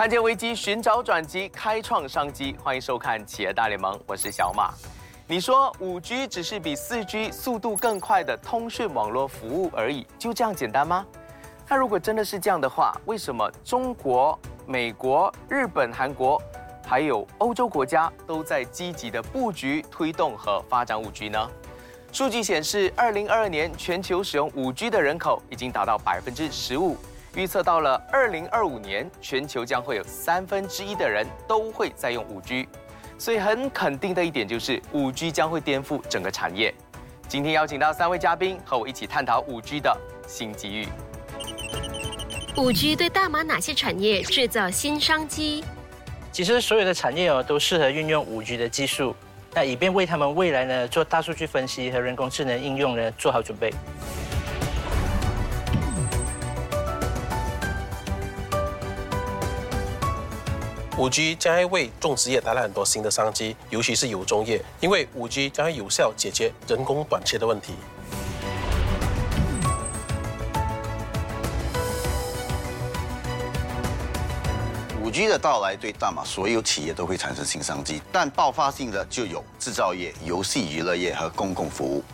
看见危机，寻找转机，开创商机。欢迎收看《企业大联盟》，我是小马。你说五 G 只是比四 G 速度更快的通讯网络服务而已，就这样简单吗？那如果真的是这样的话，为什么中国、美国、日本、韩国，还有欧洲国家都在积极的布局、推动和发展五 G 呢？数据显示，二零二二年全球使用五 G 的人口已经达到百分之十五。预测到了二零二五年，全球将会有三分之一的人都会在用五 G。所以很肯定的一点就是，五 G 将会颠覆整个产业。今天邀请到三位嘉宾和我一起探讨五 G 的新机遇。五 G 对大马哪些产业制造新商机？其实所有的产业哦都适合运用五 G 的技术，那以便为他们未来呢做大数据分析和人工智能应用呢做好准备。五 G 将会为种植业带来很多新的商机，尤其是有种业，因为五 G 将会有效解决人工短缺的问题。五 G 的到来对大马所有企业都会产生新商机，但爆发性的就有制造业、游戏娱乐业和公共服务。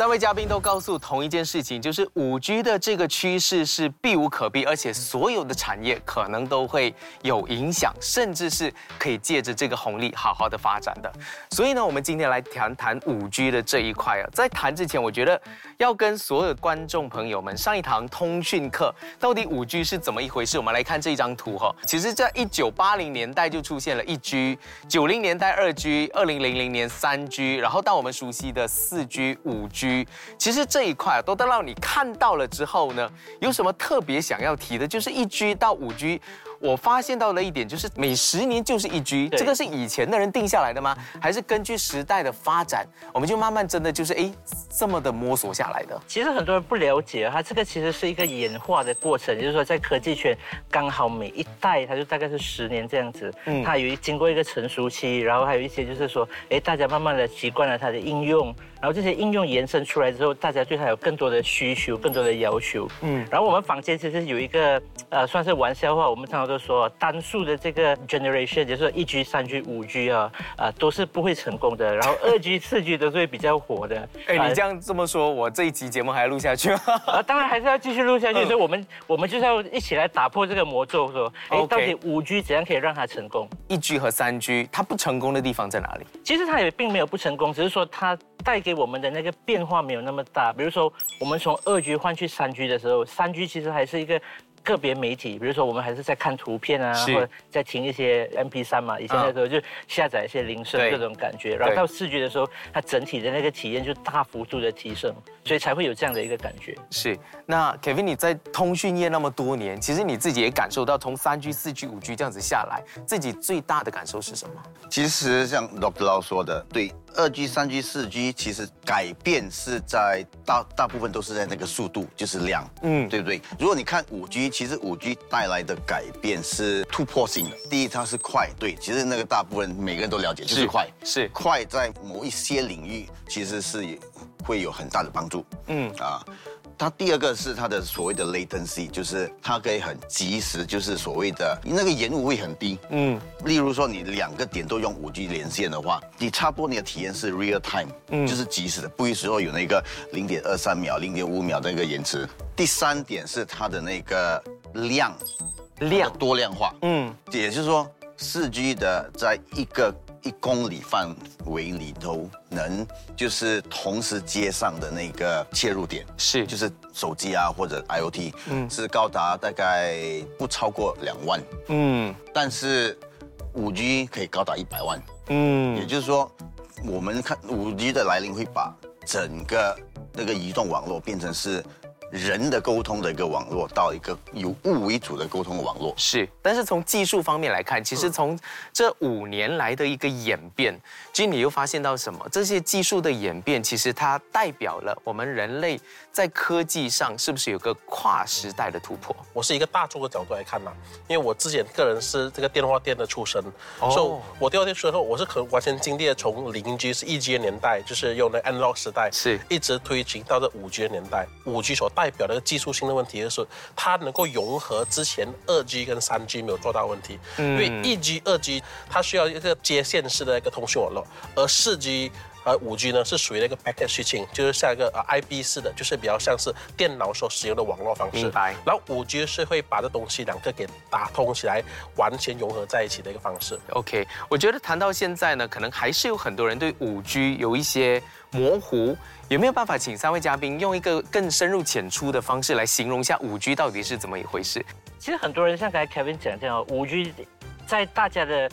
三位嘉宾都告诉同一件事情，就是五 G 的这个趋势是避无可避，而且所有的产业可能都会有影响，甚至是可以借着这个红利好好的发展的。所以呢，我们今天来谈谈五 G 的这一块啊。在谈之前，我觉得要跟所有观众朋友们上一堂通讯课，到底五 G 是怎么一回事？我们来看这一张图哈。其实，在一九八零年代就出现了一 G，九零年代二 G，二零零零年三 G，然后到我们熟悉的四 G、五 G。其实这一块都等到你看到了之后呢，有什么特别想要提的？就是一 G 到五 G。我发现到了一点，就是每十年就是一 G，这个是以前的人定下来的吗？还是根据时代的发展，我们就慢慢真的就是哎这么的摸索下来的？其实很多人不了解，它这个其实是一个演化的过程，就是说在科技圈刚好每一代它就大概是十年这样子，嗯，它有经过一个成熟期，然后还有一些就是说，哎，大家慢慢的习惯了它的应用，然后这些应用延伸出来之后，大家对它有更多的需求，更多的要求，嗯，然后我们房间其实有一个呃算是玩笑话，我们常常。都说单数的这个 generation，就是一 G、三 G、五 G 啊，啊都是不会成功的。然后二 G、四 G 都是会比较火的。哎，你这样这么说，我这一期节目还要录下去吗？啊，当然还是要继续录下去。所 以我们我们就是要一起来打破这个魔咒，说哎，到底五 G 怎样可以让它成功？一 G 和三 G 它不成功的地方在哪里？其实它也并没有不成功，只是说它带给我们的那个变化没有那么大。比如说我们从二 G 换去三 G 的时候，三 G 其实还是一个。个别媒体，比如说我们还是在看图片啊，或者在听一些 MP3 嘛，以前的时候就下载一些铃声这种感觉，然后到视觉的时候，它整体的那个体验就大幅度的提升，所以才会有这样的一个感觉。是，那 Kevin 你在通讯业那么多年，其实你自己也感受到从三 G、四 G、五 G 这样子下来，自己最大的感受是什么？其实像 Dr. Lau 说的，对。二 G、三 G、四 G，其实改变是在大大部分都是在那个速度，就是量，嗯，对不对？如果你看五 G，其实五 G 带来的改变是突破性的。第一，它是快，对，其实那个大部分每个人都了解，就是快，是快，在某一些领域其实是会有很大的帮助，嗯啊。它第二个是它的所谓的 latency，就是它可以很及时，就是所谓的那个延误会很低。嗯，例如说你两个点都用五 G 连线的话，你差不多你的体验是 real time，嗯，就是及时的，不会说有那个零点二三秒、零点五秒那个延迟。第三点是它的那个量，量多量化。嗯，也就是说四 G 的在一个。一公里范围里头能就是同时接上的那个切入点是。就是手机啊或者 IOT，嗯，是高达大概不超过两万，嗯，但是五 G 可以高达一百万，嗯，也就是说我们看五 G 的来临会把整个那个移动网络变成是人的沟通的一个网络，到一个以物为主的沟通的网络。是，但是从技术方面来看，其实从这五年来的一个演变，其实你又发现到什么？这些技术的演变，其实它代表了我们人类在科技上是不是有个跨时代的突破？我是一个大众的角度来看嘛，因为我之前个人是这个电话店的出身，哦所以我电话店出身后，我是可能完全经历了从零 G 是一 G 的年代，就是用的 analog 时代，是一直推进到这五 G 的年代。五 G 所代表的技术性的问题就是，它能够融合之前二 G 跟三 G 没有做到问题，因为一 G、二 G 它需要一个接线式的一个通讯网络，而四 G。而五 G 呢是属于那个 packet switching，就是像一个呃 IP 式的，就是比较像是电脑所使用的网络方式。明白。然后五 G 是会把这东西两个给打通起来，完全融合在一起的一个方式。OK，我觉得谈到现在呢，可能还是有很多人对五 G 有一些模糊，有没有办法请三位嘉宾用一个更深入浅出的方式来形容一下五 G 到底是怎么一回事？其实很多人像刚才 Kevin 讲这样，五 G 在大家的。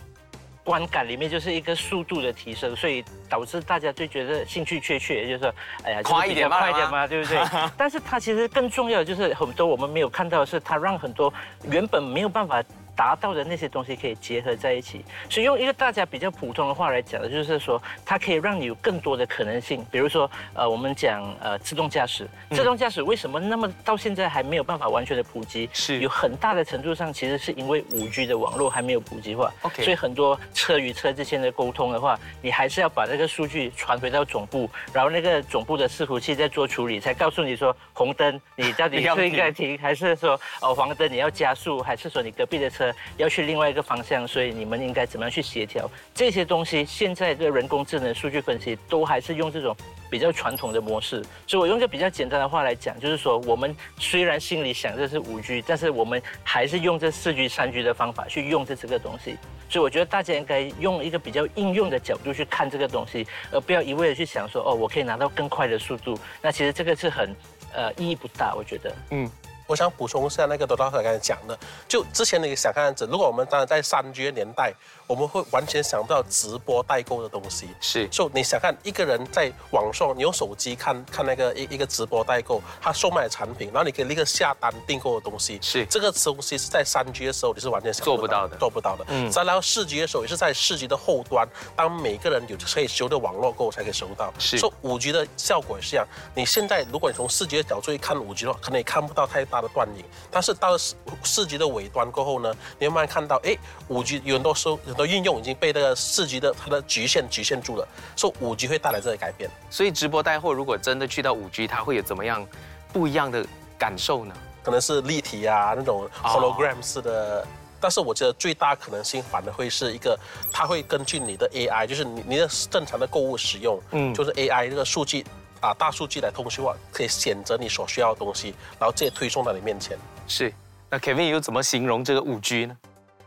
观感里面就是一个速度的提升，所以导致大家就觉得兴趣缺缺，就是说，哎呀，快一点嘛快一点嘛，对不对？但是它其实更重要的就是很多我们没有看到的是，它让很多原本没有办法。达到的那些东西可以结合在一起，所以用一个大家比较普通的话来讲的，就是说它可以让你有更多的可能性。比如说，呃，我们讲呃自动驾驶，自动驾驶为什么那么到现在还没有办法完全的普及？是有很大的程度上其实是因为五 G 的网络还没有普及化。OK，所以很多车与车之间的沟通的话，你还是要把这个数据传回到总部，然后那个总部的伺服器再做处理，才告诉你说红灯你到底是应该停，还是说哦黄灯你要加速，还是说你隔壁的车要去另外。一个方向，所以你们应该怎么样去协调这些东西？现在的人工智能、数据分析都还是用这种比较传统的模式。所以我用个比较简单的话来讲，就是说，我们虽然心里想这是五 G，但是我们还是用这四 G、三 G 的方法去用这这个东西。所以我觉得大家应该用一个比较应用的角度去看这个东西，而不要一味的去想说，哦，我可以拿到更快的速度。那其实这个是很呃意义不大，我觉得。嗯。我想补充一下那个多道哥刚才讲的，就之前你想看子，如果我们当然在三 G 年代。我们会完全想不到直播代购的东西，是。就你想看一个人在网上，你用手机看看那个一一个直播代购，他售卖的产品，然后你可以立刻下单订购的东西，是。这个东西是在三 G 的时候你是完全做不到的，做不到的。嗯。再然后四 G 的时候也是在四 G 的后端，当每个人有可以修的网络购才可以收到。是。说五 G 的效果也是一样，你现在如果你从四 G 的角度去看五 G 的话，可能也看不到太大的断影。但是到了四四 G 的尾端过后呢，你慢慢看到，哎，五 G 有很多收很多应用已经被。这个四 G 的它的局限局限住了，说五 G 会带来这个改变，所以直播带货如果真的去到五 G，它会有怎么样不一样的感受呢？可能是立体啊那种 hologram 式的，但是我觉得最大可能性反而会是一个，它会根据你的 AI，就是你你的正常的购物使用，嗯，就是 AI 这个数据啊大数据来通讯化，可以选择你所需要的东西，然后直接推送到你面前。是，那 Kevin 又怎么形容这个五 G 呢？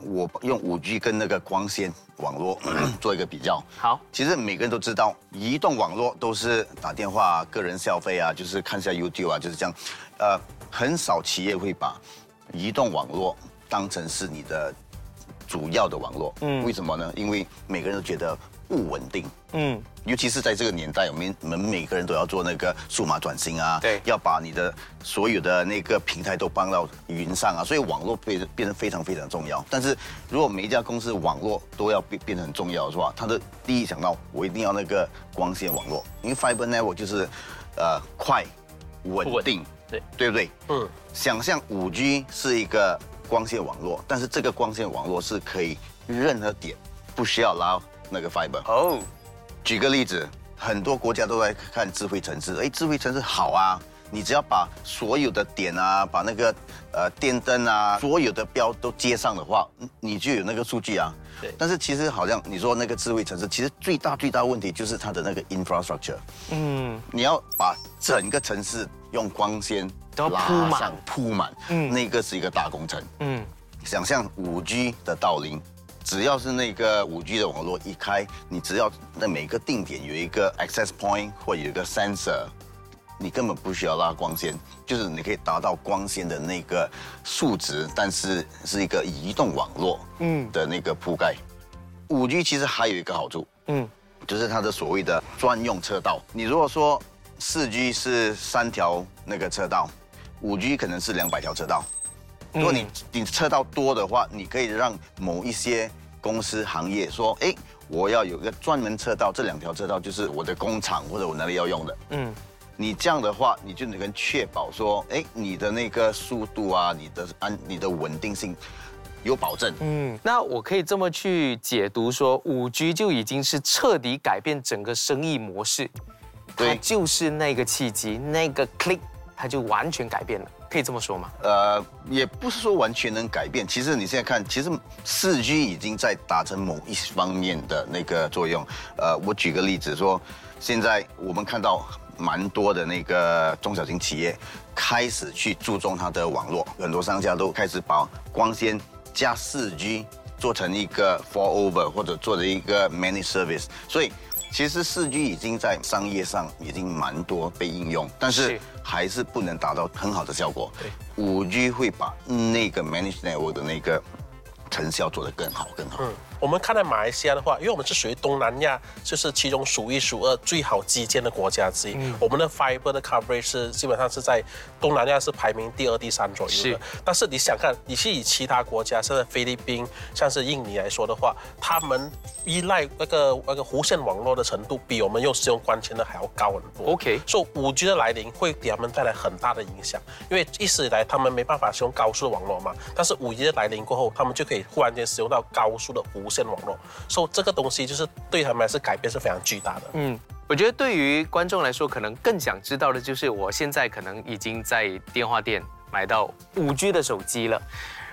我用五 G 跟那个光纤网络 做一个比较。好，其实每个人都知道，移动网络都是打电话、个人消费啊，就是看一下 YouTube 啊，就是这样。呃，很少企业会把移动网络当成是你的主要的网络。嗯，为什么呢？因为每个人都觉得。不稳定，嗯，尤其是在这个年代，我们我们每个人都要做那个数码转型啊，对，要把你的所有的那个平台都搬到云上啊，所以网络变变得非常非常重要。但是如果每一家公司网络都要变变得很重要，是吧？他的第一想到我一定要那个光纤网络，因为 fiber network 就是，呃，快、稳定，对，对不对？嗯。想象五 G 是一个光纤网络，但是这个光纤网络是可以任何点不需要拉。那个 fiber 哦，举个例子，很多国家都在看智慧城市，哎，智慧城市好啊，你只要把所有的点啊，把那个呃电灯啊，所有的标都接上的话，你就有那个数据啊。对。但是其实好像你说那个智慧城市，其实最大最大问题就是它的那个 infrastructure。嗯。你要把整个城市用光纤都要铺满，铺满，嗯，那个是一个大工程。嗯。想象五 G 的到临。只要是那个五 G 的网络一开，你只要在每个定点有一个 access point 或有一个 sensor，你根本不需要拉光纤，就是你可以达到光纤的那个数值，但是是一个移动网络嗯的那个铺盖。五 G 其实还有一个好处，嗯，就是它的所谓的专用车道。你如果说四 G 是三条那个车道，五 G 可能是两百条车道，如果你你车道多的话，你可以让某一些公司行业说，哎，我要有一个专门车道，这两条车道就是我的工厂或者我哪里要用的。嗯，你这样的话，你就能确保说，哎，你的那个速度啊，你的安，你的稳定性。有保证，嗯，那我可以这么去解读说，五 G 就已经是彻底改变整个生意模式，对，就是那个契机，那个 click，它就完全改变了，可以这么说吗？呃，也不是说完全能改变，其实你现在看，其实四 G 已经在达成某一方面的那个作用。呃，我举个例子说，现在我们看到蛮多的那个中小型企业开始去注重它的网络，很多商家都开始把光纤。加四 G 做成一个 f o r over 或者做的一个 many service，所以其实四 G 已经在商业上已经蛮多被应用，但是还是不能达到很好的效果。五 G 会把那个 managed network 的那个成效做得更好更好。我们看到马来西亚的话，因为我们是属于东南亚，就是其中数一数二最好基建的国家之一。我们的 fiber 的 coverage 是基本上是在东南亚是排名第二、第三左右的。但是你想看，你是以其他国家，像是菲律宾、像是印尼来说的话，他们依赖那个那个无线网络的程度，比我们用使用光纤的还要高很多。OK，所以五 G 的来临会给他们带来很大的影响，因为一直以来他们没办法使用高速的网络嘛。但是五 G 的来临过后，他们就可以忽然间使用到高速的无线网络。所以这个东西就是对他们来说改变是非常巨大的。嗯，我觉得对于观众来说，可能更想知道的就是，我现在可能已经在电话店买到五 G 的手机了，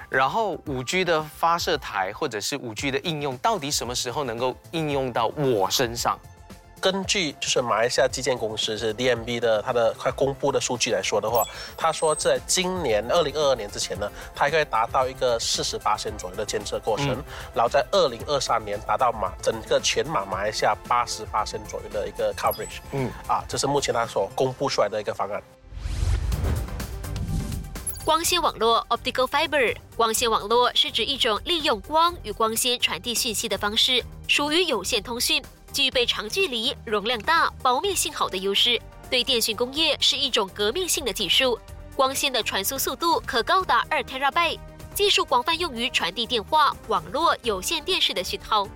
然后五 G 的发射台或者是五 G 的应用，到底什么时候能够应用到我身上？根据就是马来西亚基建公司是 DMB 的，它的快公布的数据来说的话，他说在今年二零二二年之前呢，它可以达到一个四十八千左右的监测过程，然后在二零二三年达到马整个全马马来西亚八十八千左右的一个 coverage。嗯，啊，这是目前他所公布出来的一个方案。光纤网络 （Optical Fiber） 光纤网络是指一种利用光与光纤传递讯息的方式，属于有线通讯。具备长距离、容量大、保密性好的优势，对电讯工业是一种革命性的技术。光纤的传输速度可高达二 tara bay 技术广泛用于传递电话、网络、有线电视的讯号。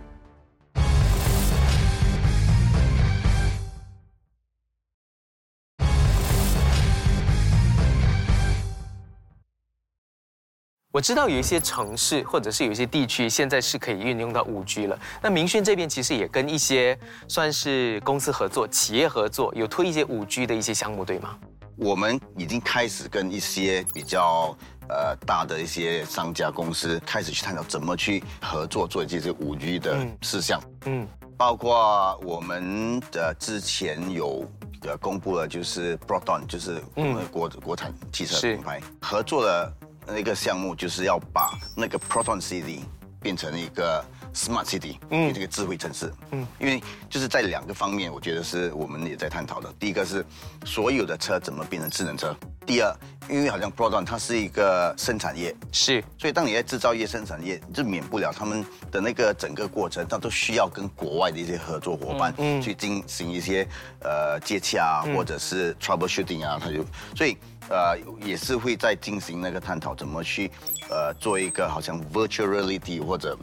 我知道有一些城市或者是有一些地区现在是可以运用到五 G 了。那明轩这边其实也跟一些算是公司合作、企业合作，有推一些五 G 的一些项目，对吗？我们已经开始跟一些比较呃大的一些商家公司开始去探讨怎么去合作做这些五 G 的事项。嗯，包括我们的之前有呃公布了，就是 Broadon，就是我们国国产汽车品牌合作了。那个项目就是要把那个 Proton City 变成一个 Smart City，嗯，这个智慧城市，嗯，因为就是在两个方面，我觉得是我们也在探讨的。第一个是所有的车怎么变成智能车，第二，因为好像 Proton 它是一个生产业，是，所以当你在制造业、生产业，就免不了他们的那个整个过程，它都需要跟国外的一些合作伙伴去进行一些呃接洽啊或者是 troubleshooting 啊，它就所以。呃，也是会在进行那个探讨，怎么去呃做一个好像 virtual reality 或者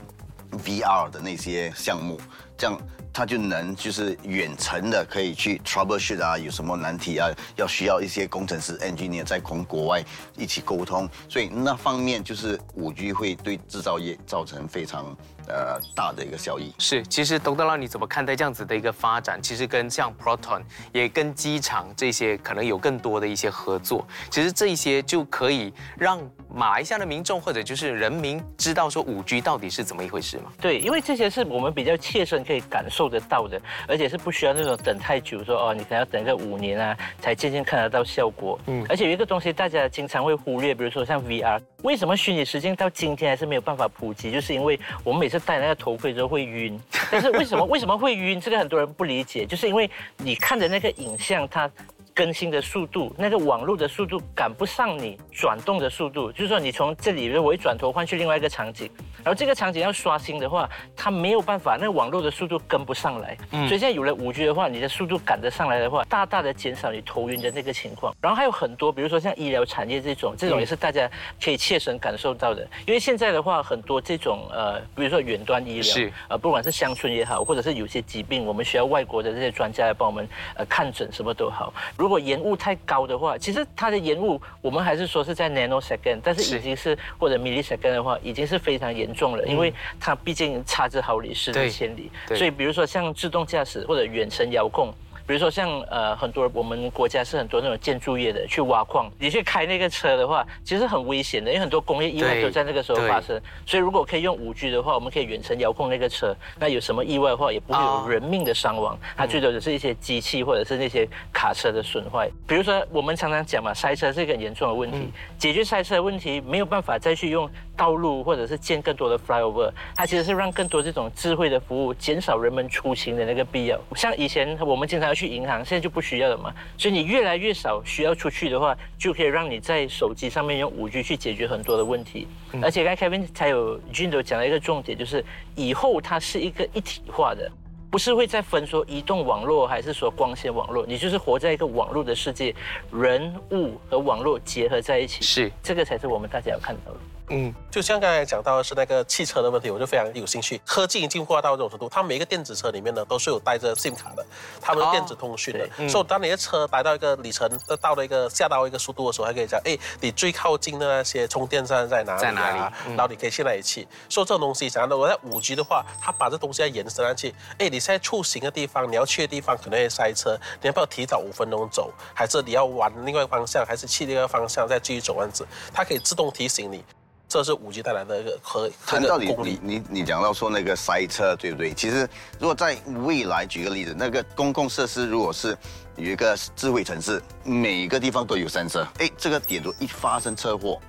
VR 的那些项目，这样他就能就是远程的可以去 troubleshoot 啊，有什么难题啊，要需要一些工程师 engineer 在同国外一起沟通，所以那方面就是五 G 会对制造业造成非常。呃，大的一个效益是，其实董德拉你怎么看待这样子的一个发展？其实跟像 Proton 也跟机场这些可能有更多的一些合作，其实这一些就可以让马来西亚的民众或者就是人民知道说五 G 到底是怎么一回事嘛？对，因为这些是我们比较切身可以感受得到的，而且是不需要那种等太久，说哦，你可能要等个五年啊，才渐渐看得到效果。嗯，而且有一个东西大家经常会忽略，比如说像 VR，为什么虚拟实境到今天还是没有办法普及？就是因为我们每次戴那个头盔之后会晕，但是为什么为什么会晕？这个很多人不理解，就是因为你看的那个影像它。更新的速度，那个网络的速度赶不上你转动的速度，就是说你从这里我一转头换去另外一个场景，然后这个场景要刷新的话，它没有办法，那个网络的速度跟不上来。所以现在有了五 G 的话，你的速度赶得上来的话，大大的减少你头晕的那个情况。然后还有很多，比如说像医疗产业这种，这种也是大家可以切身感受到的。因为现在的话，很多这种呃，比如说远端医疗，是呃，不管是乡村也好，或者是有些疾病，我们需要外国的这些专家来帮我们呃看诊，什么都好。如果延误太高的话，其实它的延误我们还是说是在 nanosecond，但是已经是或者 millisecond 的话，已经是非常严重了，因为它毕竟差之毫厘，失之千里。所以比如说像自动驾驶或者远程遥控。比如说像呃很多我们国家是很多那种建筑业的去挖矿，你去开那个车的话，其实很危险的，因为很多工业意外都在那个时候发生。所以如果可以用五 G 的话，我们可以远程遥控那个车，那有什么意外的话，也不会有人命的伤亡，它最多只是一些机器或者是那些卡车的损坏。比如说我们常常讲嘛，塞车是一个很严重的问题，解决塞车的问题没有办法再去用道路或者是建更多的 flyover，它其实是让更多这种智慧的服务减少人们出行的那个必要。像以前我们经常。去银行现在就不需要了嘛，所以你越来越少需要出去的话，就可以让你在手机上面用五 G 去解决很多的问题。而且刚才 Kevin 才有 Jindo 讲了一个重点，就是以后它是一个一体化的，不是会再分说移动网络还是说光纤网络，你就是活在一个网络的世界，人物和网络结合在一起，是这个才是我们大家要看到的。嗯，就像刚才讲到的是那个汽车的问题，我就非常有兴趣。科技已经进化到这种程度，它每一个电子车里面呢都是有带着 SIM 卡的，它们电子通讯的。所以当你的车来到一个里程，到了一个下到一个速度的时候，还可以讲，哎，你最靠近的那些充电站在哪里？在哪里？然后你可以现在一起。说这种东西，想到我在五 G 的话，它把这东西要延伸上去。哎，你现在出行的地方，你要去的地方可能会塞车，你要不要提早五分钟走？还是你要往另外方向，还是去另个方向再继续走这样子？它可以自动提醒你。这是五 G 带来的一个和谈到你你你你讲到说那个塞车对不对？其实如果在未来举个例子，那个公共设施如果是有一个智慧城市，每个地方都有三车，哎，这个点如一发生车祸，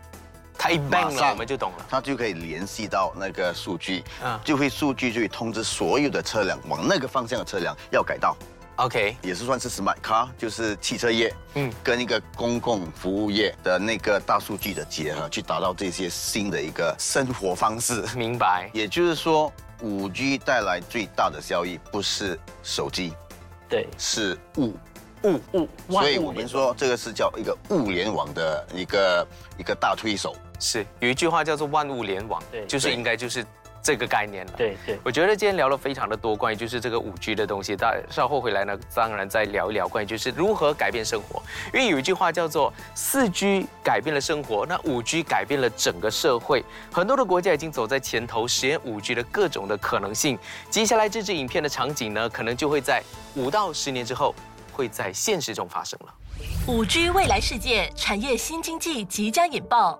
它一 bang 了，我们就懂了，它就可以联系到那个数据，啊，就会数据就会通知所有的车辆往那个方向的车辆要改道。OK，也是算是 smart car，就是汽车业，嗯，跟一个公共服务业的那个大数据的结合，去达到这些新的一个生活方式。明白。也就是说，五 G 带来最大的效益不是手机，对，是物物物。所以我们说这个是叫一个物联网的一个一个大推手。是有一句话叫做万物联网，对，就是应该就是。这个概念了，对对，我觉得今天聊了非常的多，关于就是这个五 G 的东西。大稍后回来呢，当然再聊一聊关于就是如何改变生活。因为有一句话叫做四 G 改变了生活，那五 G 改变了整个社会。很多的国家已经走在前头，实验五 G 的各种的可能性。接下来这支影片的场景呢，可能就会在五到十年之后，会在现实中发生了。五 G 未来世界产业新经济即将引爆。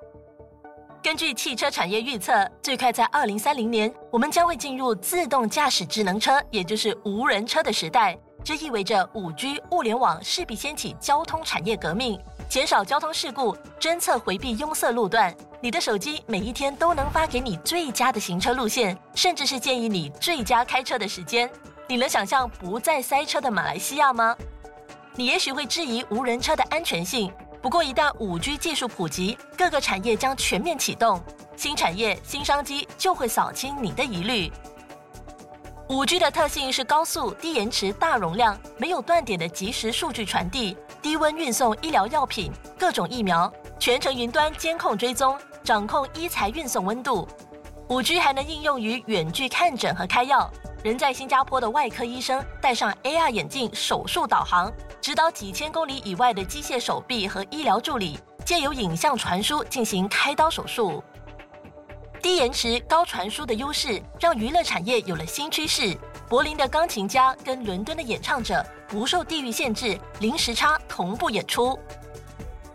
根据汽车产业预测，最快在二零三零年，我们将会进入自动驾驶智能车，也就是无人车的时代。这意味着五 G 物联网势必掀起交通产业革命，减少交通事故，侦测回避拥塞路段。你的手机每一天都能发给你最佳的行车路线，甚至是建议你最佳开车的时间。你能想象不再塞车的马来西亚吗？你也许会质疑无人车的安全性。不过，一旦五 G 技术普及，各个产业将全面启动，新产业、新商机就会扫清你的疑虑。五 G 的特性是高速、低延迟、大容量，没有断点的即时数据传递，低温运送医疗药品、各种疫苗，全程云端监控追踪，掌控医材运送温度。五 G 还能应用于远距看诊和开药。人在新加坡的外科医生戴上 AR 眼镜，手术导航，指导几千公里以外的机械手臂和医疗助理，借由影像传输进行开刀手术。低延迟、高传输的优势，让娱乐产业有了新趋势。柏林的钢琴家跟伦敦的演唱者不受地域限制，零时差同步演出。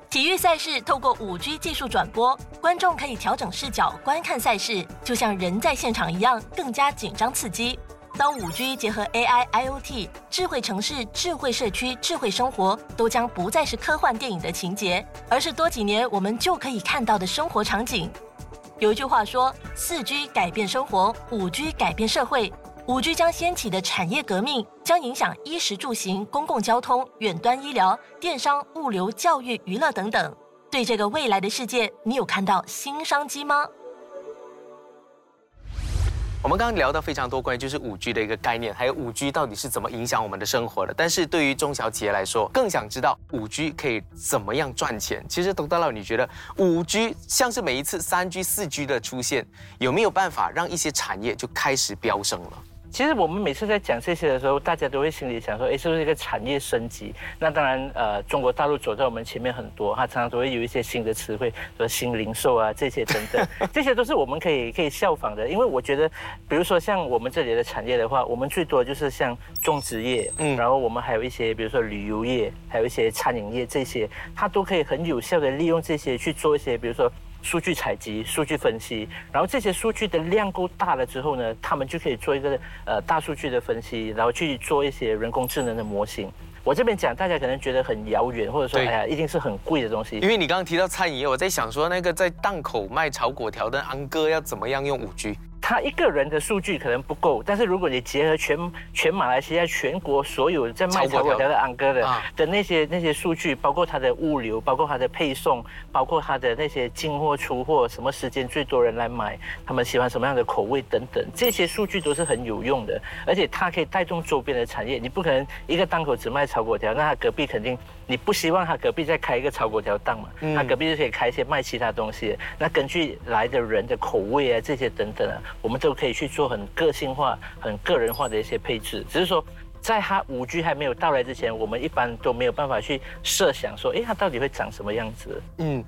体育赛事透过五 G 技术转播，观众可以调整视角观看赛事，就像人在现场一样，更加紧张刺激。当五 G 结合 AI、IoT、智慧城市、智慧社区、智慧生活，都将不再是科幻电影的情节，而是多几年我们就可以看到的生活场景。有一句话说：“四 G 改变生活，五 G 改变社会。”五 G 将掀起的产业革命，将影响衣食住行、公共交通、远端医疗、电商、物流、教育、娱乐等等。对这个未来的世界，你有看到新商机吗？我们刚刚聊到非常多关于就是五 G 的一个概念，还有五 G 到底是怎么影响我们的生活的。但是对于中小企业来说，更想知道五 G 可以怎么样赚钱。其实，董大佬，你觉得五 G 像是每一次三 G、四 G 的出现，有没有办法让一些产业就开始飙升了？其实我们每次在讲这些的时候，大家都会心里想说，哎，是不是一个产业升级？那当然，呃，中国大陆走在我们前面很多，它常常都会有一些新的词汇，说新零售啊这些等等，这些都是我们可以可以效仿的。因为我觉得，比如说像我们这里的产业的话，我们最多就是像种植业，嗯，然后我们还有一些，比如说旅游业，还有一些餐饮业这些，它都可以很有效的利用这些去做一些，比如说。数据采集、数据分析，然后这些数据的量够大了之后呢，他们就可以做一个呃大数据的分析，然后去做一些人工智能的模型。我这边讲，大家可能觉得很遥远，或者说哎呀，一定是很贵的东西。因为你刚刚提到餐饮业，我在想说，那个在档口卖炒粿条的安哥要怎么样用五 G？他一个人的数据可能不够，但是如果你结合全全马来西亚全国所有在卖炒粿条的安哥的的那些那些数据，包括他的物流，包括他的配送，包括他的那些进货出货，什么时间最多人来买，他们喜欢什么样的口味等等，这些数据都是很有用的，而且它可以带动周边的产业。你不可能一个档口只卖炒粿条，那他隔壁肯定你不希望他隔壁再开一个炒粿条档嘛？他隔壁就可以开一些卖其他东西。那根据来的人的口味啊，这些等等啊。我们都可以去做很个性化、很个人化的一些配置，只是说，在它五 G 还没有到来之前，我们一般都没有办法去设想说，哎，它到底会长什么样子？嗯。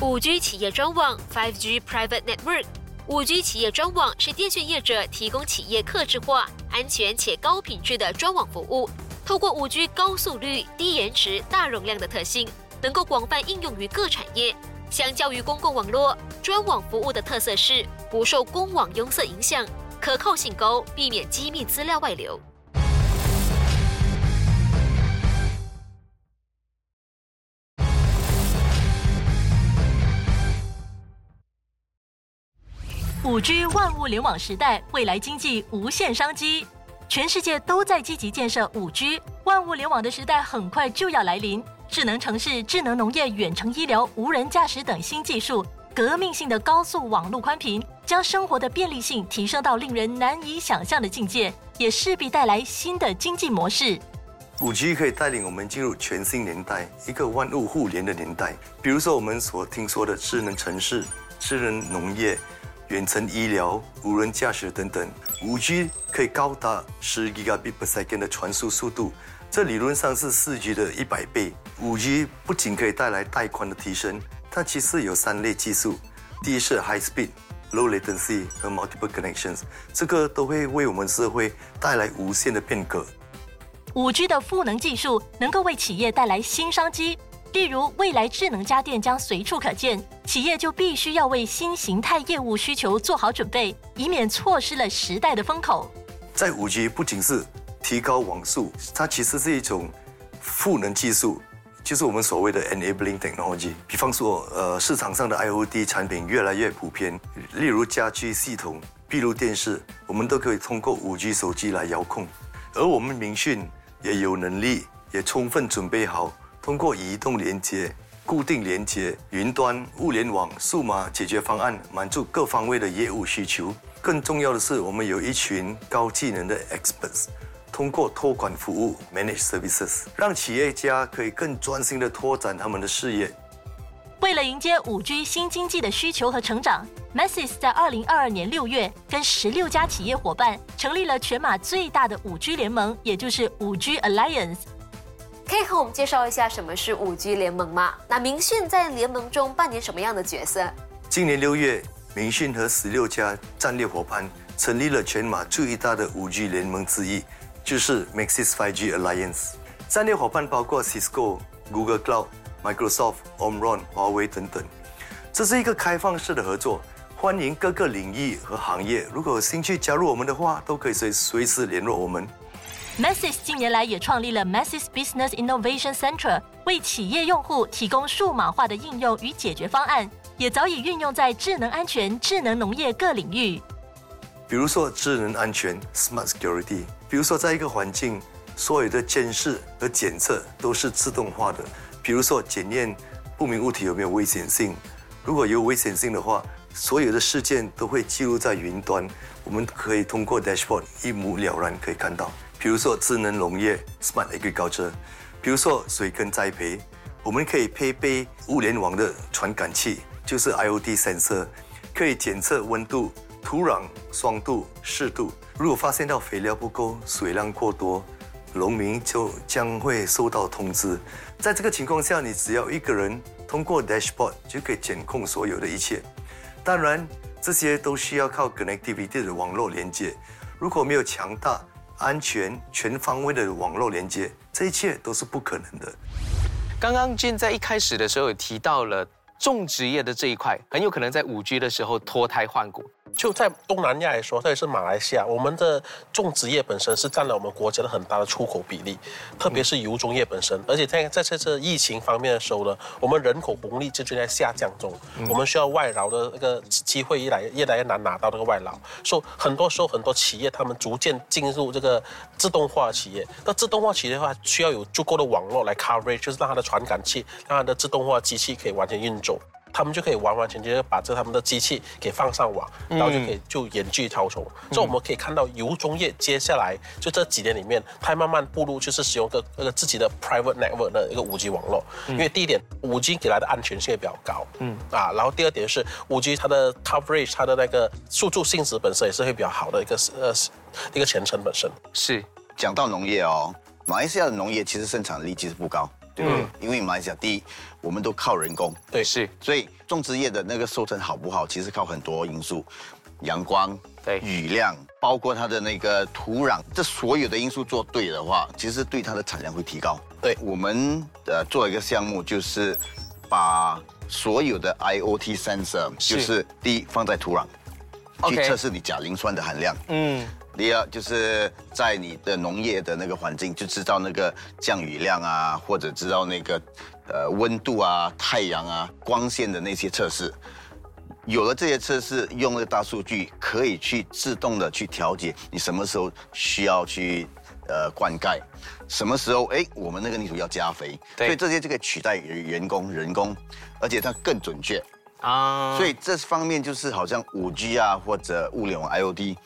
五 G 企业专网 （5G Private Network），五 G 企业专网是电讯业者提供企业客制化、安全且高品质的专网服务。透过五 G 高速率、低延迟、大容量的特性，能够广泛应用于各产业。相较于公共网络，专网服务的特色是不受公网拥塞影响，可靠性高，避免机密资料外流。五 G 万物联网时代，未来经济无限商机，全世界都在积极建设五 G 万物联网的时代，很快就要来临。智能城市、智能农业、远程医疗、无人驾驶等新技术，革命性的高速网络宽频，将生活的便利性提升到令人难以想象的境界，也势必带来新的经济模式。五 G 可以带领我们进入全新年代，一个万物互联的年代。比如说我们所听说的智能城市、智能农业、远程医疗、无人驾驶等等，五 G 可以高达 10GB per second 的传输速度。这理论上是四 G 的一百倍。五 G 不仅可以带来带宽的提升，它其实有三类技术：第一是 High Speed、Low Latency 和 Multiple Connections，这个都会为我们社会带来无限的变革。五 G 的赋能技术能够为企业带来新商机，例如未来智能家电将随处可见，企业就必须要为新形态业务需求做好准备，以免错失了时代的风口。在五 G 不仅是提高网速，它其实是一种赋能技术，就是我们所谓的 enabling technology。比方说，呃，市场上的 IOT 产品越来越普遍，例如家居系统、闭路电视，我们都可以通过五 G 手机来遥控。而我们明讯也有能力，也充分准备好，通过移动连接、固定连接、云端、物联网、数码解决方案，满足各方位的业务需求。更重要的是，我们有一群高技能的 experts。通过托管服务 （managed services），让企业家可以更专心的拓展他们的事业。为了迎接五 G 新经济的需求和成长 m a s s i s 在二零二二年六月跟十六家企业伙伴成立了全马最大的五 G 联盟，也就是五 G Alliance。可以和我们介绍一下什么是五 G 联盟吗？那明讯在联盟中扮演什么样的角色？今年六月，明讯和十六家战略伙伴成立了全马最大的五 G 联盟之一。就是 Maxis 5G Alliance，战略伙伴包括 Cisco、Google Cloud、Microsoft、Omron、华为等等。这是一个开放式的合作，欢迎各个领域和行业，如果有兴趣加入我们的话，都可以随随时联络我们。Massis 近年来也创立了 Massis Business Innovation Center，为企业用户提供数码化的应用与解决方案，也早已运用在智能安全、智能农业各领域。比如说智能安全 （Smart Security），比如说在一个环境，所有的监视和检测都是自动化的，比如说检验不明物体有没有危险性，如果有危险性的话，所有的事件都会记录在云端，我们可以通过 dashboard 一目了然可以看到。比如说智能农业 （Smart Agriculture），比如说水耕栽培，我们可以配备物联网的传感器，就是 IoT sensor，可以检测温度、土壤酸度、湿度。如果发现到肥料不够、水量过多，农民就将会收到通知。在这个情况下，你只要一个人通过 dashboard 就可以监控所有的一切。当然，这些都需要靠 connectivity 的网络连接。如果没有强大、安全、全方位的网络连接，这一切都是不可能的。刚刚俊在一开始的时候有提到了种植业的这一块，很有可能在五 G 的时候脱胎换骨。就在东南亚来说，特别是马来西亚，我们的种植业本身是占了我们国家的很大的出口比例，特别是油棕业本身。而且在在这次疫情方面的时候呢，我们人口红利就正在下降中，我们需要外劳的那个机会越来越来越难拿到那个外劳，所以很多时候很多企业他们逐渐进入这个自动化企业。那自动化企业的话，需要有足够的网络来 cover，就是让它的传感器、让它的自动化机器可以完全运作。他们就可以完完全全把这他们的机器给放上网，然后就可以就远距超充。所以我们可以看到油棕业接下来就这几年里面，它慢慢步入就是使用个那个自己的 private network 的一个五 G 网络。因为第一点，五 G 给来的安全性也比较高，嗯啊，然后第二点是五 G 它的 coverage 它的那个速度性质本身也是会比较好的一个呃一个前程本身。是讲到农业哦，马来西亚的农业其实生产力其实不高。嗯，因为马来西亚第一，我们都靠人工，对，是，所以种植业的那个收成好不好，其实靠很多因素，阳光，对，雨量，包括它的那个土壤，这所有的因素做对的话，其实对它的产量会提高。对，我们呃做一个项目，就是把所有的 IOT sensor，就是第一放在土壤，去测试你钾磷酸的含量。嗯。第二就是在你的农业的那个环境，就知道那个降雨量啊，或者知道那个呃温度啊、太阳啊、光线的那些测试。有了这些测试，用那个大数据，可以去自动的去调节你什么时候需要去呃灌溉，什么时候哎我们那个泥土要加肥，所以这些就可以取代员工人工，而且它更准确啊。所以这方面就是好像五 G 啊或者物联网 IOT。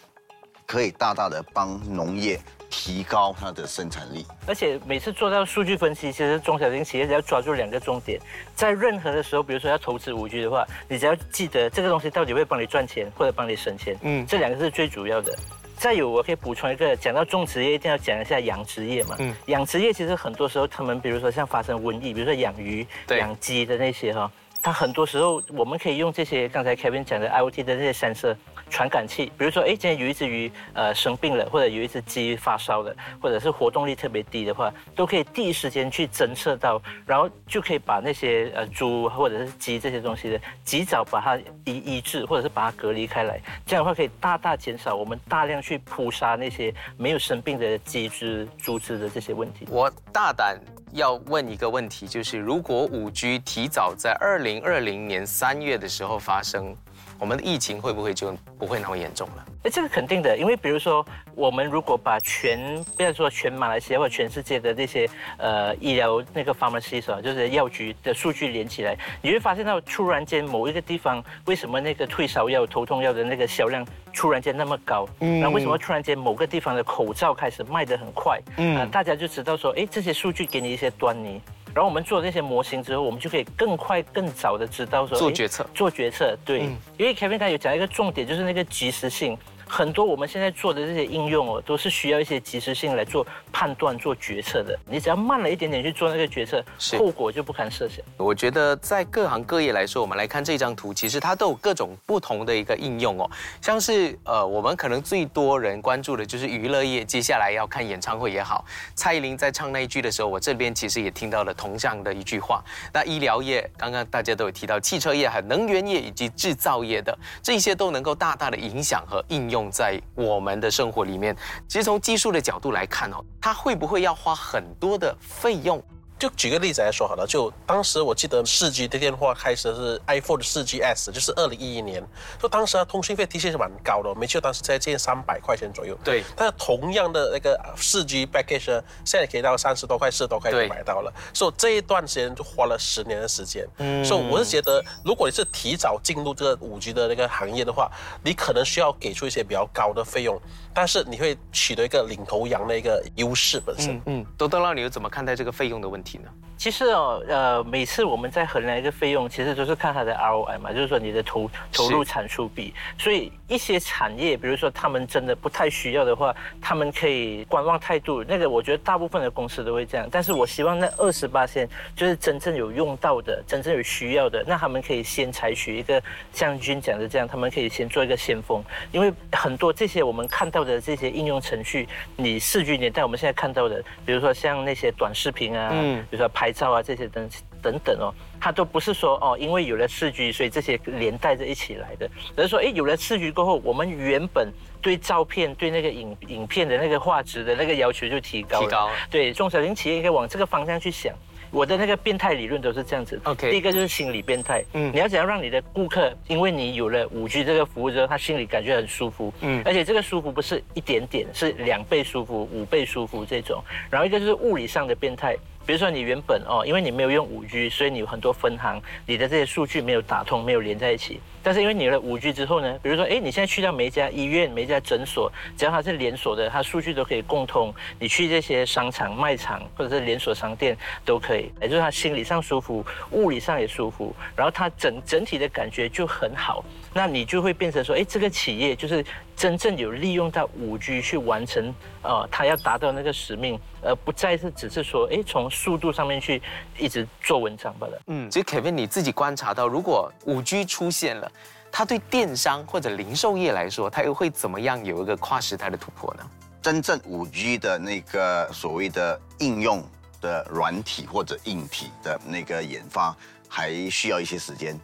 可以大大的帮农业提高它的生产力，而且每次做到数据分析，其实中小型企业只要抓住两个重点，在任何的时候，比如说要投资五 G 的话，你只要记得这个东西到底会帮你赚钱或者帮你省钱，嗯，这两个是最主要的。再有，我可以补充一个，讲到种植业，一定要讲一下养殖业嘛。嗯，养殖业其实很多时候，他们比如说像发生瘟疫，比如说养鱼、养鸡的那些哈，它很多时候我们可以用这些刚才 Kevin 讲的 IoT 的这些 sensor。传感器，比如说，哎，今天有一只鱼，呃，生病了，或者有一只鸡发烧了，或者是活动力特别低的话，都可以第一时间去侦测到，然后就可以把那些呃猪或者是鸡这些东西的及早把它医医治，或者是把它隔离开来，这样的话可以大大减少我们大量去扑杀那些没有生病的鸡只、猪只的这些问题。我大胆要问一个问题，就是如果五 G 提早在二零二零年三月的时候发生。我们的疫情会不会就不会那么严重了？哎，这个肯定的，因为比如说，我们如果把全不要说全马来西亚或全世界的这些呃医疗那个 pharmacy 就是药局的数据连起来，你会发现到突然间某一个地方为什么那个退烧药、头痛药的那个销量突然间那么高？嗯，然后为什么突然间某个地方的口罩开始卖得很快？嗯，大家就知道说，哎，这些数据给你一些端倪。然后我们做这些模型之后，我们就可以更快、更早的知道说做决策，做决策，对，因为 Kevin 他有讲一个重点，就是那个及时性。很多我们现在做的这些应用哦，都是需要一些及时性来做判断、做决策的。你只要慢了一点点去做那个决策，后果就不堪设想。我觉得在各行各业来说，我们来看这张图，其实它都有各种不同的一个应用哦。像是呃，我们可能最多人关注的就是娱乐业，接下来要看演唱会也好。蔡依林在唱那一句的时候，我这边其实也听到了同样的一句话。那医疗业，刚刚大家都有提到汽车业、和能源业以及制造业的这些，都能够大大的影响和应用。在我们的生活里面，其实从技术的角度来看哦，它会不会要花很多的费用就举个例子来说好了，就当时我记得四 G 的电话开始是 iPhone 的四 GS，就是二零一一年，就当时啊通讯费的确是蛮高的，每次当时在建三百块钱左右。对，但是同样的那个四 G package 呢，现在可以到三十多块、四十多块就买到了，所以这一段时间就花了十年的时间。嗯，所以我是觉得，如果你是提早进入这个五 G 的那个行业的话，你可能需要给出一些比较高的费用，但是你会取得一个领头羊的一个优势本身。嗯，多多那，你又怎么看待这个费用的问题呢？其实哦，呃，每次我们在衡量一个费用，其实都是看它的 ROI 嘛，就是说你的投投入产出比。所以一些产业，比如说他们真的不太需要的话，他们可以观望态度。那个我觉得大部分的公司都会这样。但是我希望那二十八线就是真正有用到的、真正有需要的，那他们可以先采取一个像君讲的这样，他们可以先做一个先锋。因为很多这些我们看到的这些应用程序，你四 G 年代我们现在看到的，比如说像那些短视频啊，嗯，比如说拍。照啊，这些等等等哦，它都不是说哦，因为有了四 G，所以这些连带着一起来的。而是说，哎，有了四 G 过后，我们原本对照片、对那个影影片的那个画质的那个要求就提高。提高。对，中小型企业可以往这个方向去想。我的那个变态理论都是这样子。OK。第一个就是心理变态。嗯。你要怎样让你的顾客，因为你有了五 G 这个服务之后，他心里感觉很舒服。嗯。而且这个舒服不是一点点，是两倍舒服、五倍舒服这种。然后一个就是物理上的变态。比如说你原本哦，因为你没有用五 G，所以你有很多分行，你的这些数据没有打通，没有连在一起。但是因为你有了五 G 之后呢，比如说哎，你现在去到每一家医院、每一家诊所，只要它是连锁的，它数据都可以共通。你去这些商场、卖场或者是连锁商店都可以，也就是他心理上舒服，物理上也舒服，然后他整整体的感觉就很好。那你就会变成说，哎，这个企业就是真正有利用到五 G 去完成，呃，他要达到那个使命，而不再是只是说，哎，从速度上面去一直做文章罢了。嗯，其实 Kevin 你自己观察到，如果五 G 出现了，它对电商或者零售业来说，它又会怎么样有一个跨时代的突破呢？真正五 G 的那个所谓的应用的软体或者硬体的那个研发，还需要一些时间。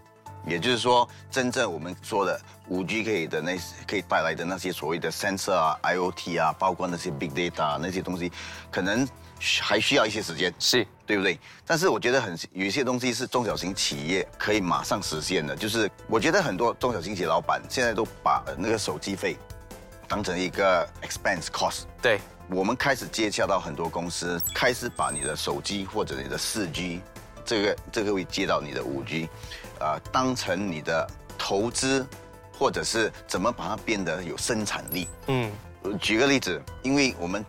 也就是说，真正我们说的五 G 可以的那可以带来的那些所谓的 sensor 啊、IOT 啊，包括那些 big data 那些东西，可能还需要一些时间，是对不对？但是我觉得很有一些东西是中小型企业可以马上实现的，就是我觉得很多中小型企业老板现在都把那个手机费当成一个 expense cost。对，我们开始接洽到很多公司，开始把你的手机或者你的四 G，这个这个会接到你的五 G。呃，当成你的投资，或者是怎么把它变得有生产力？嗯，举个例子，因为我们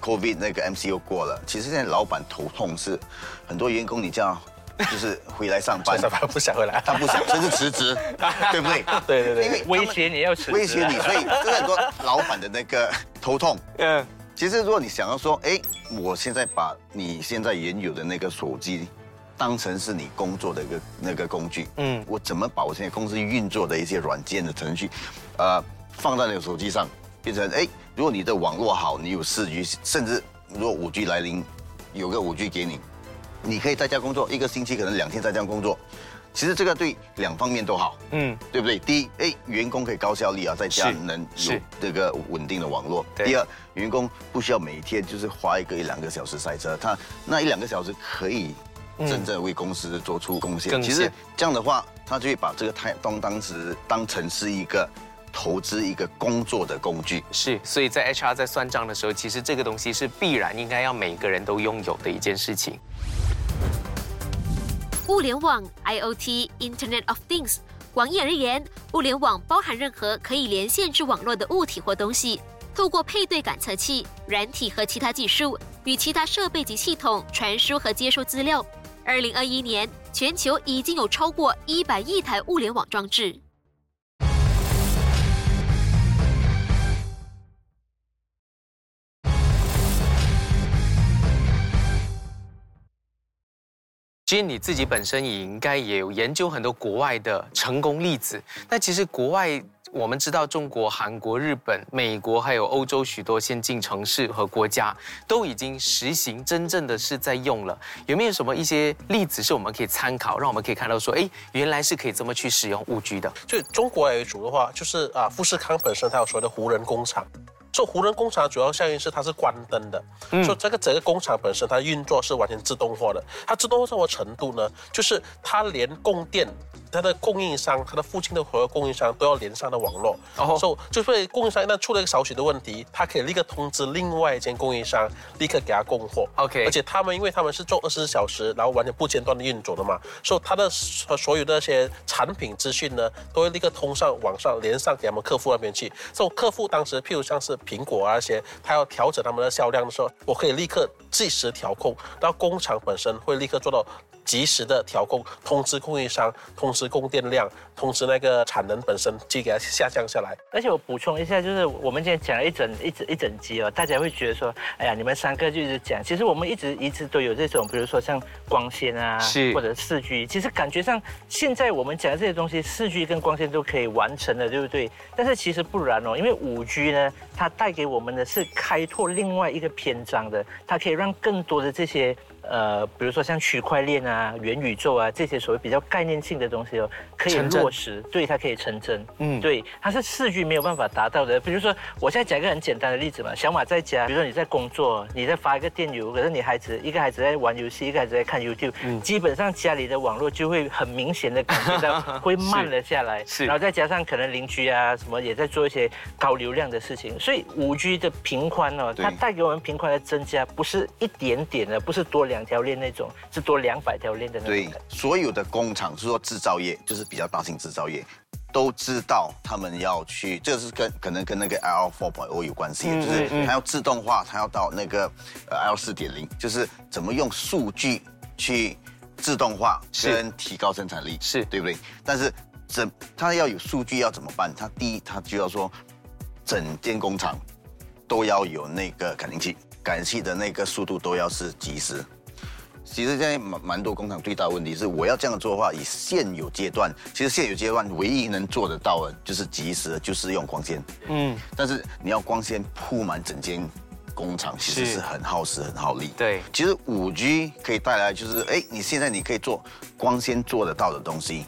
COVID 那个 MCO 过了，其实现在老板头痛是很多员工，你这样就是回来上班，不想回来，他不想，甚至辞职，对不对？对对对，因为威胁你要辞职，威胁你，所以 这很多老板的那个头痛。嗯，其实如果你想要说，哎，我现在把你现在原有的那个手机。当成是你工作的一个那个工具，嗯，我怎么把我现在公司运作的一些软件的程序，呃，放在那个手机上，变成哎，如果你的网络好，你有四 G，甚至如果五 G 来临，有个五 G 给你，你可以在家工作，一个星期可能两天在家工作，其实这个对两方面都好，嗯，对不对？第一，哎，员工可以高效率啊，在家能有这个稳定的网络；第二，员工不需要每天就是花一个一两个小时赛车，他那一两个小时可以。真正为公司做出贡献。其实这样的话，他就会把这个太当当时当成是一个投资一个工作的工具。是，所以在 HR 在算账的时候，其实这个东西是必然应该要每个人都拥有的一件事情。物联网 IOT Internet of Things，广义而言，物联网包含任何可以连线至网络的物体或东西，透过配对感测器、软体和其他技术，与其他设备及系统传输和接收资料。二零二一年，全球已经有超过一百亿台物联网装置。其实你自己本身也应该也有研究很多国外的成功例子。那其实国外。我们知道，中国、韩国、日本、美国，还有欧洲许多先进城市和国家，都已经实行真正的是在用了。有没有什么一些例子是我们可以参考，让我们可以看到说，哎，原来是可以这么去使用五 G 的？就中国为主的话，就是啊，富士康本身它有所谓的无人工厂。做湖人工厂主要效应是它是关灯的，所以这个整个工厂本身它运作是完全自动化的。它自动化到程度呢，就是它连供电。它的供应商，它的附近的所有供应商都要连上的网络，然后，所以就会供应商一旦出了一个少许的问题，他可以立刻通知另外一间供应商，立刻给他供货。OK，而且他们因为他们是做二十四小时，然后完全不间断的运作的嘛，所以他的所有的那些产品资讯呢，都会立刻通上网上连上给他们客户那边去。这种客户当时，譬如像是苹果啊那些，它要调整他们的销量的时候，我可以立刻即时调控，然后工厂本身会立刻做到。及时的调控，通知供应商，通知供电量，通知那个产能本身，去给它下降下来。而且我补充一下，就是我们今天讲了一整一整一整集哦，大家会觉得说，哎呀，你们三个就一直讲，其实我们一直一直都有这种，比如说像光纤啊，是或者四 G，其实感觉上现在我们讲的这些东西，四 G 跟光纤都可以完成的，对不对？但是其实不然哦，因为五 G 呢，它带给我们的是开拓另外一个篇章的，它可以让更多的这些。呃，比如说像区块链啊、元宇宙啊这些所谓比较概念性的东西哦，可以落实，对它可以成真。嗯，对，它是四 G 没有办法达到的。比如说，我现在讲一个很简单的例子嘛，小马在家，比如说你在工作，你在发一个电邮，可是你孩子一个孩子在玩游戏，一个孩子在看 YouTube，基本上家里的网络就会很明显的感觉到会慢了下来。是，然后再加上可能邻居啊什么也在做一些高流量的事情，所以五 G 的频宽哦，它带给我们频宽的增加不是一点点的，不是多两。两条链那种是多两百条链的那种。对，所有的工厂是说制造业，就是比较大型制造业，都知道他们要去，这是跟可能跟那个 L 4.0有关系，就是它要自动化，它要到那个呃 L 4.0，就是怎么用数据去自动化跟提高生产力，是对不对？但是怎它要有数据要怎么办？它第一，它就要说整间工厂都要有那个感应器，感应器的那个速度都要是及时。其实现在蛮蛮多工厂最大的问题是，我要这样做的话，以现有阶段，其实现有阶段唯一能做得到的，就是及时，就是用光纤。嗯，但是你要光纤铺满整间工厂，其实是很耗时、很耗力。对，其实五 G 可以带来就是，哎，你现在你可以做光纤做得到的东西。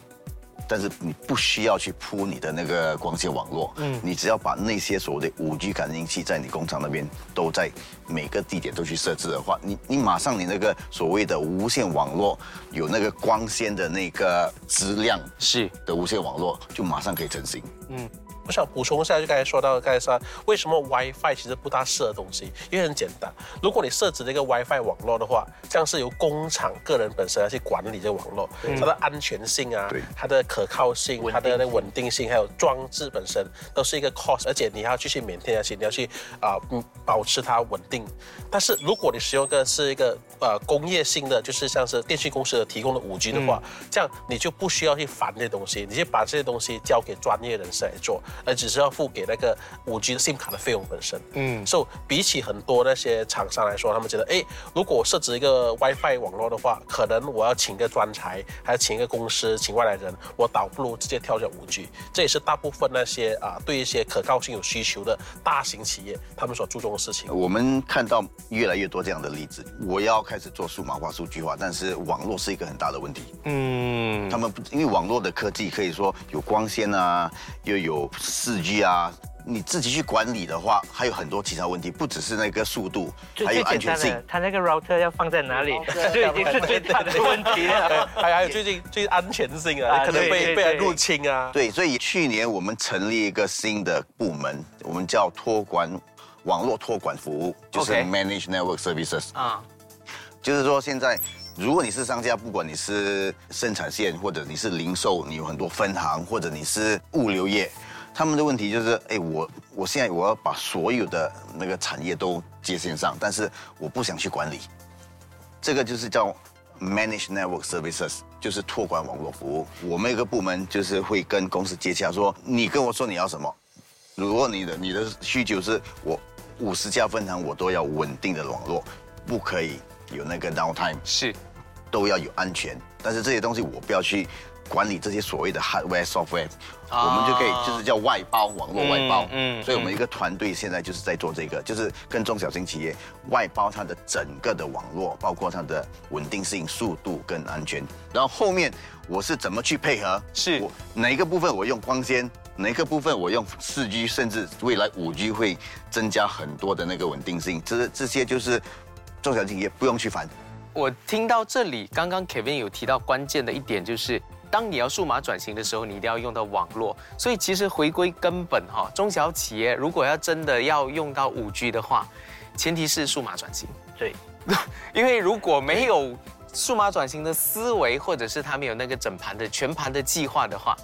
但是你不需要去铺你的那个光纤网络，嗯，你只要把那些所谓的五 G 感应器在你工厂那边都在每个地点都去设置的话，你你马上你那个所谓的无线网络有那个光纤的那个质量是。的无线网络就马上可以成型，嗯。我想补充一下，就刚才说到，刚才说为什么 WiFi 其实不大适合东西，因为很简单，如果你设置了一个 WiFi 网络的话，这样是由工厂个人本身来去管理这个网络，它的安全性啊，它的可靠性，它的那稳定性，还有装置本身都是一个 cost，而且你还要继续缅甸下去，你要去啊保持它稳定。但是如果你使用的是一个呃工业性的，就是像是电信公司的提供的五 G 的话，这样你就不需要去烦这些东西，你就把这些东西交给专业人士来做。而只是要付给那个五 G 的 SIM 卡的费用本身，嗯，所以比起很多那些厂商来说，他们觉得，哎，如果我设置一个 WiFi 网络的话，可能我要请个专才，还要请一个公司，请外来人，我倒不如直接跳转五 G。这也是大部分那些啊对一些可靠性有需求的大型企业，他们所注重的事情。我们看到越来越多这样的例子，我要开始做数码化、数据化，但是网络是一个很大的问题。嗯，他们因为网络的科技可以说有光纤啊，又有。四 G 啊，你自己去管理的话，还有很多其他问题，不只是那个速度，还有安全性。它那个 router 要放在哪里，就已经是最大的问题了。还 还有最近最安全性啊，可能被被人入侵啊。对，所以去年我们成立一个新的部门，我们叫托管网络托管服务，就是 Manage Network Services 啊。就是说，现在如果你是商家，不管你是生产线，或者你是零售，你有很多分行，或者你是物流业。他们的问题就是，哎，我我现在我要把所有的那个产业都接线上，但是我不想去管理。这个就是叫 manage network services，就是托管网络服务。我们一个部门就是会跟公司接洽，说你跟我说你要什么。如果你的你的需求是我五十家分行我都要稳定的网络，不可以有那个 downtime，是，都要有安全。但是这些东西我不要去。管理这些所谓的 hardware software，我们就可以就是叫外包网络外包，嗯，所以我们一个团队现在就是在做这个，就是跟中小型企业外包它的整个的网络，包括它的稳定性、速度跟安全。然后后面我是怎么去配合？是哪一个部分我用光纤？哪个部分我用四 G，甚至未来五 G 会增加很多的那个稳定性，这这些就是中小企业不用去烦。我听到这里，刚刚 Kevin 有提到关键的一点，就是当你要数码转型的时候，你一定要用到网络。所以其实回归根本哈，中小企业如果要真的要用到五 G 的话，前提是数码转型。对，因为如果没有数码转型的思维，或者是他没有那个整盘的全盘的计划的话，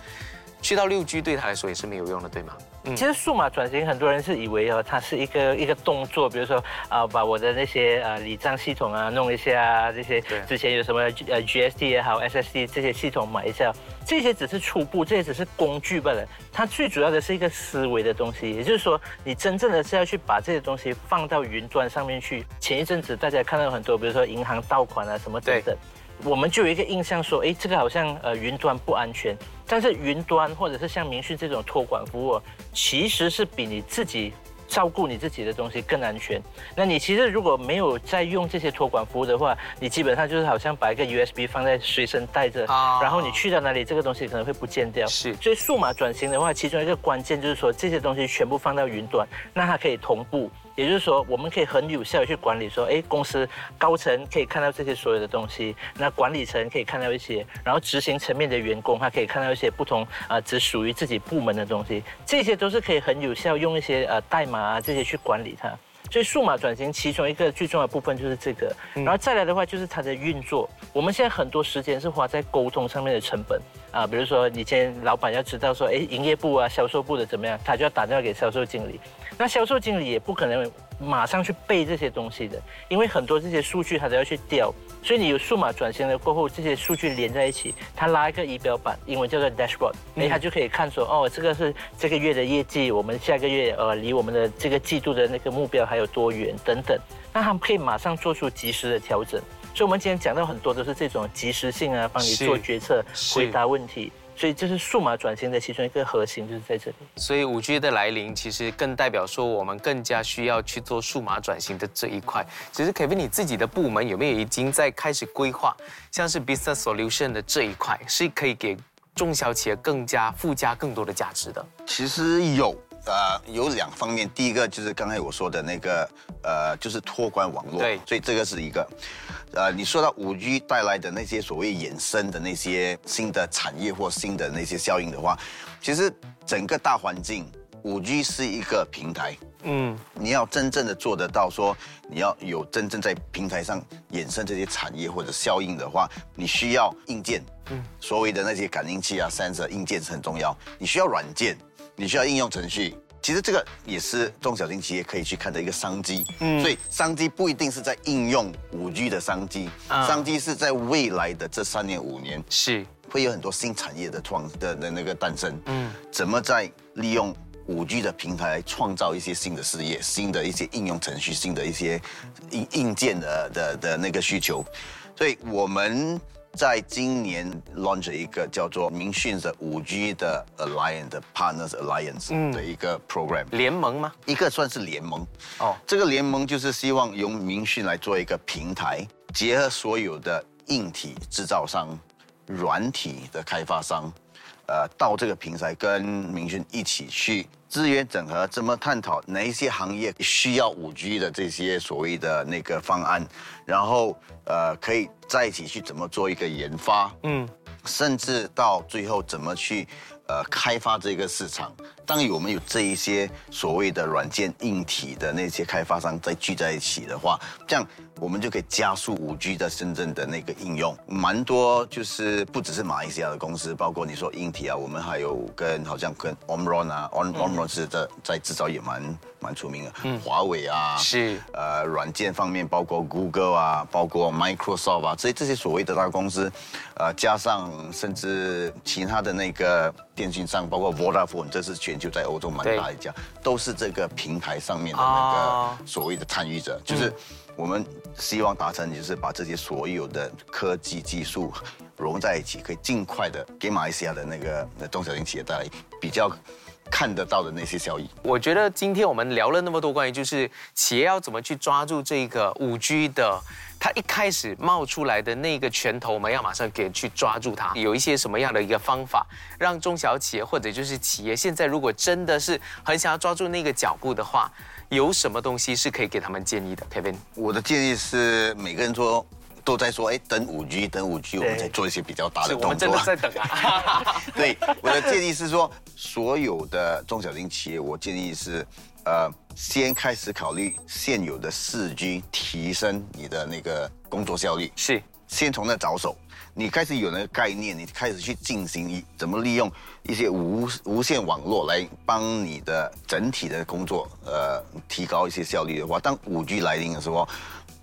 去到六 G 对他来说也是没有用的，对吗？其实数码转型，很多人是以为哦，它是一个一个动作，比如说啊，把我的那些呃理账系统啊弄一下啊，这些之前有什么呃 GST 也好，SSD 这些系统买一下，这些只是初步，这些只是工具罢了。它最主要的是一个思维的东西，也就是说，你真正的是要去把这些东西放到云端上面去。前一阵子大家看到很多，比如说银行盗款啊什么等等。我们就有一个印象说，哎，这个好像呃云端不安全，但是云端或者是像明讯这种托管服务，其实是比你自己照顾你自己的东西更安全。那你其实如果没有在用这些托管服务的话，你基本上就是好像把一个 USB 放在随身带着，然后你去到哪里，这个东西可能会不见掉。是，所以数码转型的话，其中一个关键就是说这些东西全部放到云端，那它可以同步。也就是说，我们可以很有效的去管理，说，哎，公司高层可以看到这些所有的东西，那管理层可以看到一些，然后执行层面的员工他可以看到一些不同啊，只属于自己部门的东西，这些都是可以很有效用一些呃代码啊这些去管理它。所以数码转型其中一个最重要的部分就是这个，然后再来的话就是它的运作。我们现在很多时间是花在沟通上面的成本啊，比如说你今天老板要知道说，哎，营业部啊、销售部的怎么样，他就要打电话给销售经理。那销售经理也不可能马上去背这些东西的，因为很多这些数据他都要去调，所以你有数码转型了过后，这些数据连在一起，他拉一个仪表板，英文叫做 dashboard，那，他就可以看说，哦，这个是这个月的业绩，我们下个月呃离我们的这个季度的那个目标还有多远等等，那他们可以马上做出及时的调整。所以，我们今天讲到很多都是这种及时性啊，帮你做决策、回答问题。所以这是数码转型的其中一个核心，就是在这里。所以五 G 的来临，其实更代表说我们更加需要去做数码转型的这一块。其实 Kevin，你自己的部门有没有已经在开始规划，像是 Business Solution 的这一块，是可以给中小企业更加附加更多的价值的？其实有。呃，有两方面，第一个就是刚才我说的那个，呃，就是托管网络，对，所以这个是一个，呃，你说到五 G 带来的那些所谓衍生的那些新的产业或新的那些效应的话，其实整个大环境，五 G 是一个平台，嗯，你要真正的做得到，说你要有真正在平台上衍生这些产业或者效应的话，你需要硬件，嗯，所谓的那些感应器啊、sensor 硬件是很重要，你需要软件。你需要应用程序，其实这个也是中小型企业可以去看的一个商机。嗯，所以商机不一定是在应用五 G 的商机，商机是在未来的这三年五年是会有很多新产业的创的的那个诞生。嗯，怎么在利用五 G 的平台创造一些新的事业、新的一些应用程序、新的一些硬硬件的的的那个需求，所以我们。在今年 launch 一个叫做明讯的五 G 的 Alliance Partners Alliance 的一个 program 联盟吗？一个算是联盟哦。这个联盟就是希望用明讯来做一个平台，结合所有的硬体制造商、软体的开发商，呃，到这个平台跟明讯一起去。资源整合怎么探讨哪一些行业需要五 G 的这些所谓的那个方案，然后呃可以在一起去怎么做一个研发，嗯，甚至到最后怎么去。呃，开发这个市场，当我们有这一些所谓的软件硬体的那些开发商在聚在一起的话，这样我们就可以加速五 G 在深圳的那个应用。蛮多就是不只是马来西亚的公司，包括你说硬体啊，我们还有跟好像跟 Omron 啊，Omron 是在在制造也蛮蛮出名的，嗯，华为啊，是呃软件方面，包括 Google 啊，包括 Microsoft 啊，这这些所谓的大公司，呃，加上甚至其他的那个。电信商包括 Vodafone，这是全球在欧洲蛮大一家，都是这个平台上面的那个所谓的参与者。就是我们希望达成，就是把这些所有的科技技术融在一起，可以尽快的给马来西亚的那个中小型企业带来比较看得到的那些效益。我觉得今天我们聊了那么多关于就是企业要怎么去抓住这个五 G 的。它一开始冒出来的那个拳头，我们要马上给去抓住它。有一些什么样的一个方法，让中小企业或者就是企业现在如果真的是很想要抓住那个脚步的话，有什么东西是可以给他们建议的？Kevin，我的建议是，每个人说都在说，哎，等五 G，等五 G，我们再做一些比较大的动作。我们真的在等啊。对，我的建议是说，所有的中小型企业，我建议是，呃，先开始考虑现有的四 G，提升你的那个工作效率。是，先从那着手。你开始有那个概念，你开始去进行一怎么利用一些无无线网络来帮你的整体的工作，呃，提高一些效率的话，当五 G 来临的时候，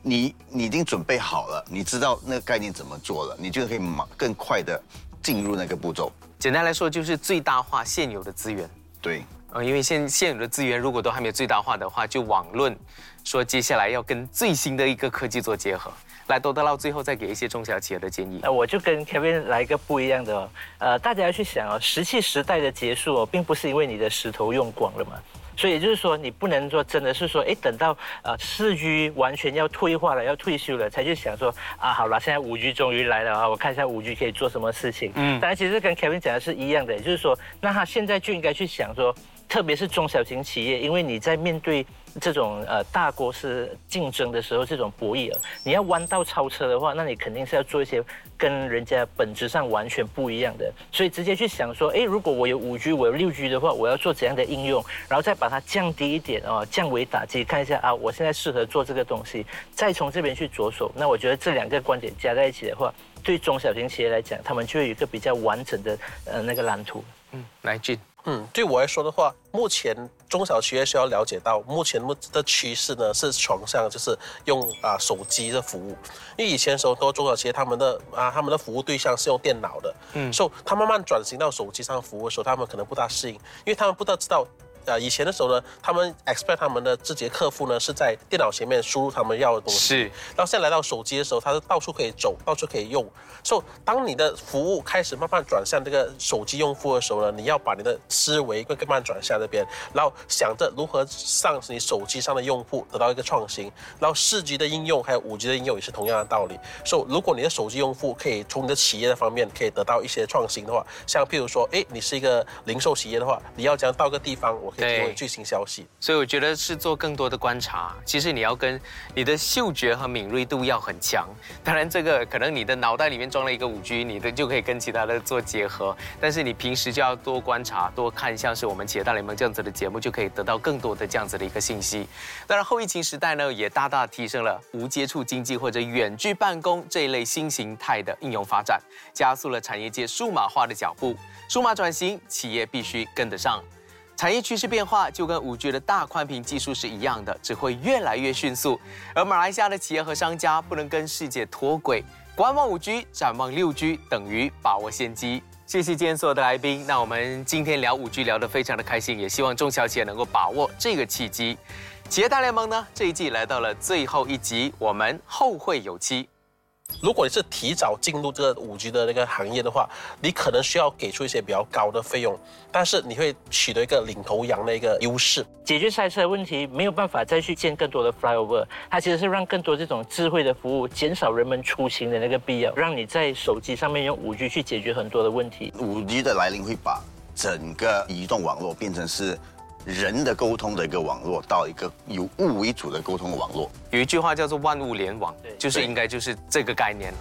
你你已经准备好了，你知道那个概念怎么做了，你就可以马更快的进入那个步骤。简单来说，就是最大化现有的资源。对，呃，因为现现有的资源如果都还没有最大化的话，就网论说接下来要跟最新的一个科技做结合。来，多德到最后再给一些中小企业的建议。那我就跟 Kevin 来一个不一样的哦，呃，大家要去想哦，石器时代的结束哦，并不是因为你的石头用光了嘛，所以也就是说，你不能说真的是说，哎，等到呃四 G 完全要退化了，要退休了，才去想说啊，好了，现在五 G 终于来了啊，我看一下五 G 可以做什么事情。嗯，但其实跟 Kevin 讲的是一样的，也就是说，那他现在就应该去想说。特别是中小型企业，因为你在面对这种呃大国是竞争的时候，这种博弈啊，你要弯道超车的话，那你肯定是要做一些跟人家本质上完全不一样的。所以直接去想说，哎，如果我有五 G，我有六 G 的话，我要做怎样的应用，然后再把它降低一点哦，降维打击，看一下啊，我现在适合做这个东西，再从这边去着手。那我觉得这两个观点加在一起的话，对中小型企业来讲，他们就会有一个比较完整的呃那个蓝图。嗯，来俊。嗯，对我来说的话，目前中小企业需要了解到，目前的趋势呢是转向就是用啊手机的服务，因为以前时候多中小企业他们的啊他们的服务对象是用电脑的，嗯，所以他慢慢转型到手机上服务的时候，他们可能不大适应，因为他们不大知道。啊，以前的时候呢，他们 expect 他们的自己的客户呢是在电脑前面输入他们要的东西，是。然后现在来到手机的时候，他是到处可以走，到处可以用。所以当你的服务开始慢慢转向这个手机用户的时候呢，你要把你的思维会慢慢转向这边，然后想着如何让你手机上的用户得到一个创新。然后四 G 的应用还有五 G 的应用也是同样的道理。所以如果你的手机用户可以从你的企业的方面可以得到一些创新的话，像譬如说，哎，你是一个零售企业的话，你要将到个地方，我可以提供最新消息，所以我觉得是做更多的观察。其实你要跟你的嗅觉和敏锐度要很强。当然，这个可能你的脑袋里面装了一个五 G，你的就可以跟其他的做结合。但是你平时就要多观察、多看，像是我们企业大联盟这样子的节目，就可以得到更多的这样子的一个信息。当然，后疫情时代呢，也大大提升了无接触经济或者远距办公这一类新形态的应用发展，加速了产业界数码化的脚步。数码转型，企业必须跟得上。产业趋势变化就跟五 G 的大宽屏技术是一样的，只会越来越迅速。而马来西亚的企业和商家不能跟世界脱轨，观望五 G，展望六 G，等于把握先机。谢谢今天所有的来宾。那我们今天聊五 G 聊得非常的开心，也希望中小企业能够把握这个契机。企业大联盟呢，这一季来到了最后一集，我们后会有期。如果你是提早进入这个五 G 的那个行业的话，你可能需要给出一些比较高的费用，但是你会取得一个领头羊的一个优势。解决塞车的问题，没有办法再去建更多的 flyover，它其实是让更多这种智慧的服务，减少人们出行的那个必要，让你在手机上面用五 G 去解决很多的问题。五 G 的来临会把整个移动网络变成是。人的沟通的一个网络到一个以物为主的沟通的网络，有一句话叫做万物联网，就是应该就是这个概念。